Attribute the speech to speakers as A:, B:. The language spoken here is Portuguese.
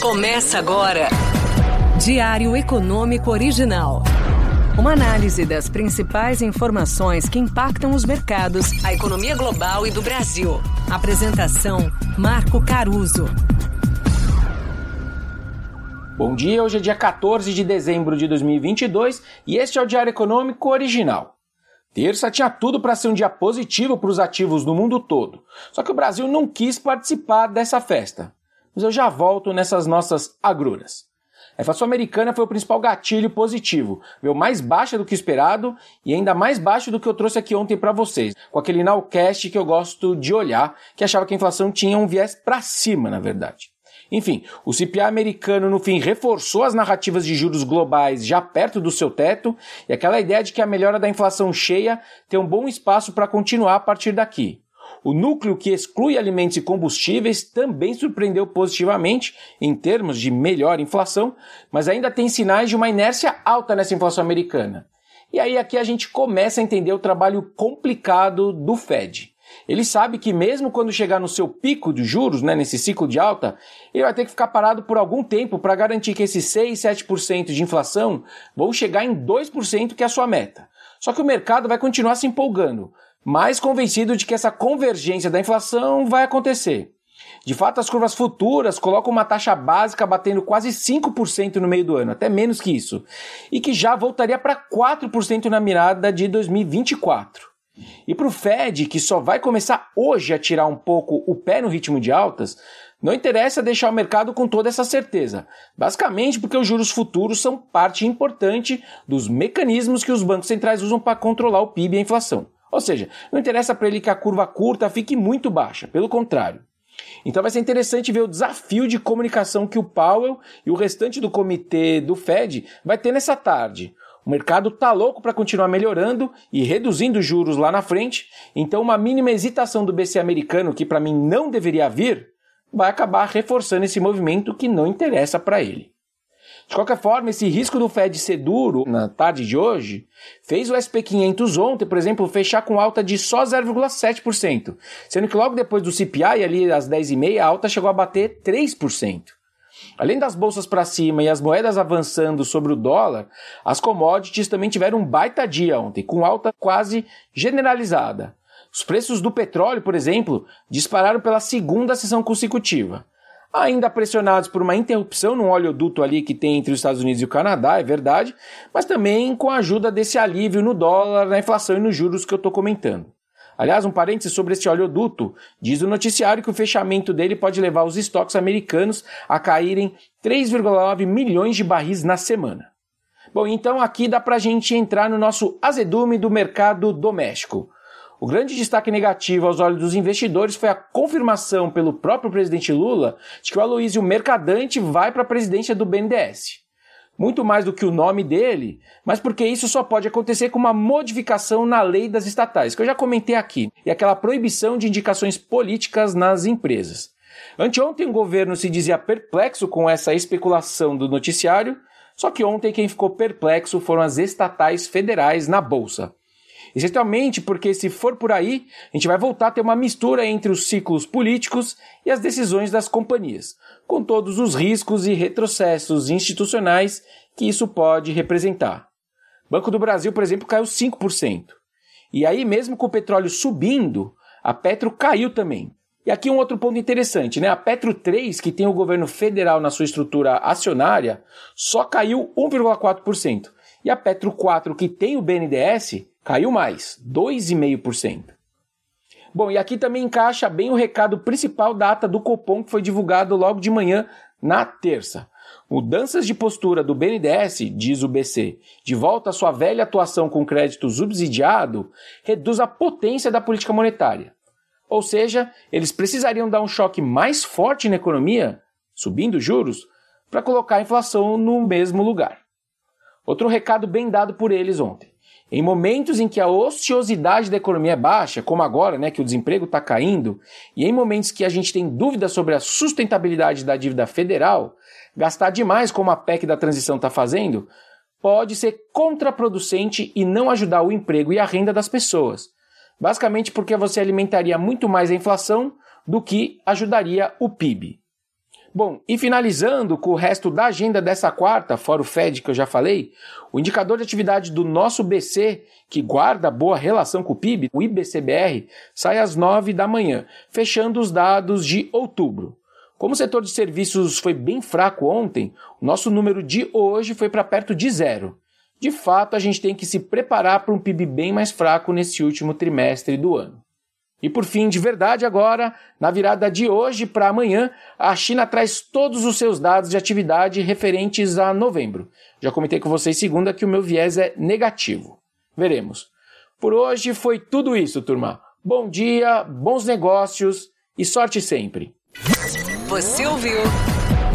A: Começa agora. Diário Econômico Original. Uma análise das principais informações que impactam os mercados, a economia global e do Brasil. Apresentação: Marco Caruso.
B: Bom dia, hoje é dia 14 de dezembro de 2022 e este é o Diário Econômico Original. Terça tinha tudo para ser um dia positivo para os ativos no mundo todo, só que o Brasil não quis participar dessa festa mas eu já volto nessas nossas agruras. A inflação americana foi o principal gatilho positivo, veio mais baixa do que esperado e ainda mais baixo do que eu trouxe aqui ontem para vocês, com aquele nowcast que eu gosto de olhar, que achava que a inflação tinha um viés para cima, na verdade. Enfim, o CPI americano no fim reforçou as narrativas de juros globais já perto do seu teto e aquela ideia de que a melhora da inflação cheia tem um bom espaço para continuar a partir daqui. O núcleo que exclui alimentos e combustíveis também surpreendeu positivamente em termos de melhor inflação, mas ainda tem sinais de uma inércia alta nessa inflação americana. E aí aqui a gente começa a entender o trabalho complicado do Fed. Ele sabe que mesmo quando chegar no seu pico de juros, né, nesse ciclo de alta, ele vai ter que ficar parado por algum tempo para garantir que esses 6, 7% de inflação vão chegar em 2% que é a sua meta. Só que o mercado vai continuar se empolgando, mais convencido de que essa convergência da inflação vai acontecer. De fato, as curvas futuras colocam uma taxa básica batendo quase 5% no meio do ano, até menos que isso, e que já voltaria para 4% na mirada de 2024. E para o Fed, que só vai começar hoje a tirar um pouco o pé no ritmo de altas, não interessa deixar o mercado com toda essa certeza, basicamente porque os juros futuros são parte importante dos mecanismos que os bancos centrais usam para controlar o PIB e a inflação. Ou seja, não interessa para ele que a curva curta fique muito baixa, pelo contrário. Então vai ser interessante ver o desafio de comunicação que o Powell e o restante do comitê do Fed vai ter nessa tarde. O mercado tá louco para continuar melhorando e reduzindo juros lá na frente, então uma mínima hesitação do BC americano, que para mim não deveria vir, vai acabar reforçando esse movimento que não interessa para ele. De qualquer forma, esse risco do Fed ser duro na tarde de hoje fez o SP500 ontem, por exemplo, fechar com alta de só 0,7%, sendo que logo depois do CPI, ali às 10h30, a alta chegou a bater 3%. Além das bolsas para cima e as moedas avançando sobre o dólar, as commodities também tiveram um baita dia ontem, com alta quase generalizada. Os preços do petróleo, por exemplo, dispararam pela segunda sessão consecutiva ainda pressionados por uma interrupção no oleoduto ali que tem entre os Estados Unidos e o Canadá, é verdade, mas também com a ajuda desse alívio no dólar, na inflação e nos juros que eu estou comentando. Aliás, um parênteses sobre esse oleoduto, diz o noticiário que o fechamento dele pode levar os estoques americanos a caírem 3,9 milhões de barris na semana. Bom, então aqui dá para a gente entrar no nosso azedume do mercado doméstico. O grande destaque negativo aos olhos dos investidores foi a confirmação pelo próprio presidente Lula de que o Aloysio Mercadante vai para a presidência do BNDES. Muito mais do que o nome dele, mas porque isso só pode acontecer com uma modificação na lei das estatais, que eu já comentei aqui, e aquela proibição de indicações políticas nas empresas. Anteontem o governo se dizia perplexo com essa especulação do noticiário, só que ontem quem ficou perplexo foram as estatais federais na Bolsa. Essencialmente porque, se for por aí, a gente vai voltar a ter uma mistura entre os ciclos políticos e as decisões das companhias, com todos os riscos e retrocessos institucionais que isso pode representar. Banco do Brasil, por exemplo, caiu 5%. E aí, mesmo com o petróleo subindo, a Petro caiu também. E aqui um outro ponto interessante, né? A Petro 3, que tem o governo federal na sua estrutura acionária, só caiu 1,4%. E a Petro 4, que tem o BNDES, Caiu mais, 2,5%. Bom, e aqui também encaixa bem o recado principal da ata do Copom que foi divulgado logo de manhã na terça. Mudanças de postura do BNDES, diz o BC, de volta à sua velha atuação com crédito subsidiado, reduz a potência da política monetária. Ou seja, eles precisariam dar um choque mais forte na economia, subindo juros, para colocar a inflação no mesmo lugar. Outro recado bem dado por eles ontem. Em momentos em que a ociosidade da economia é baixa, como agora, né, que o desemprego está caindo, e em momentos que a gente tem dúvidas sobre a sustentabilidade da dívida federal, gastar demais, como a PEC da transição está fazendo, pode ser contraproducente e não ajudar o emprego e a renda das pessoas. Basicamente porque você alimentaria muito mais a inflação do que ajudaria o PIB. Bom, e finalizando com o resto da agenda dessa quarta, fora o Fed que eu já falei, o indicador de atividade do nosso BC, que guarda boa relação com o PIB, o IBCBR, sai às 9 da manhã, fechando os dados de outubro. Como o setor de serviços foi bem fraco ontem, o nosso número de hoje foi para perto de zero. De fato, a gente tem que se preparar para um PIB bem mais fraco nesse último trimestre do ano. E por fim, de verdade agora, na virada de hoje para amanhã, a China traz todos os seus dados de atividade referentes a novembro. Já comentei com vocês segunda que o meu viés é negativo. Veremos. Por hoje foi tudo isso, turma. Bom dia, bons negócios e sorte sempre.
A: Você ouviu?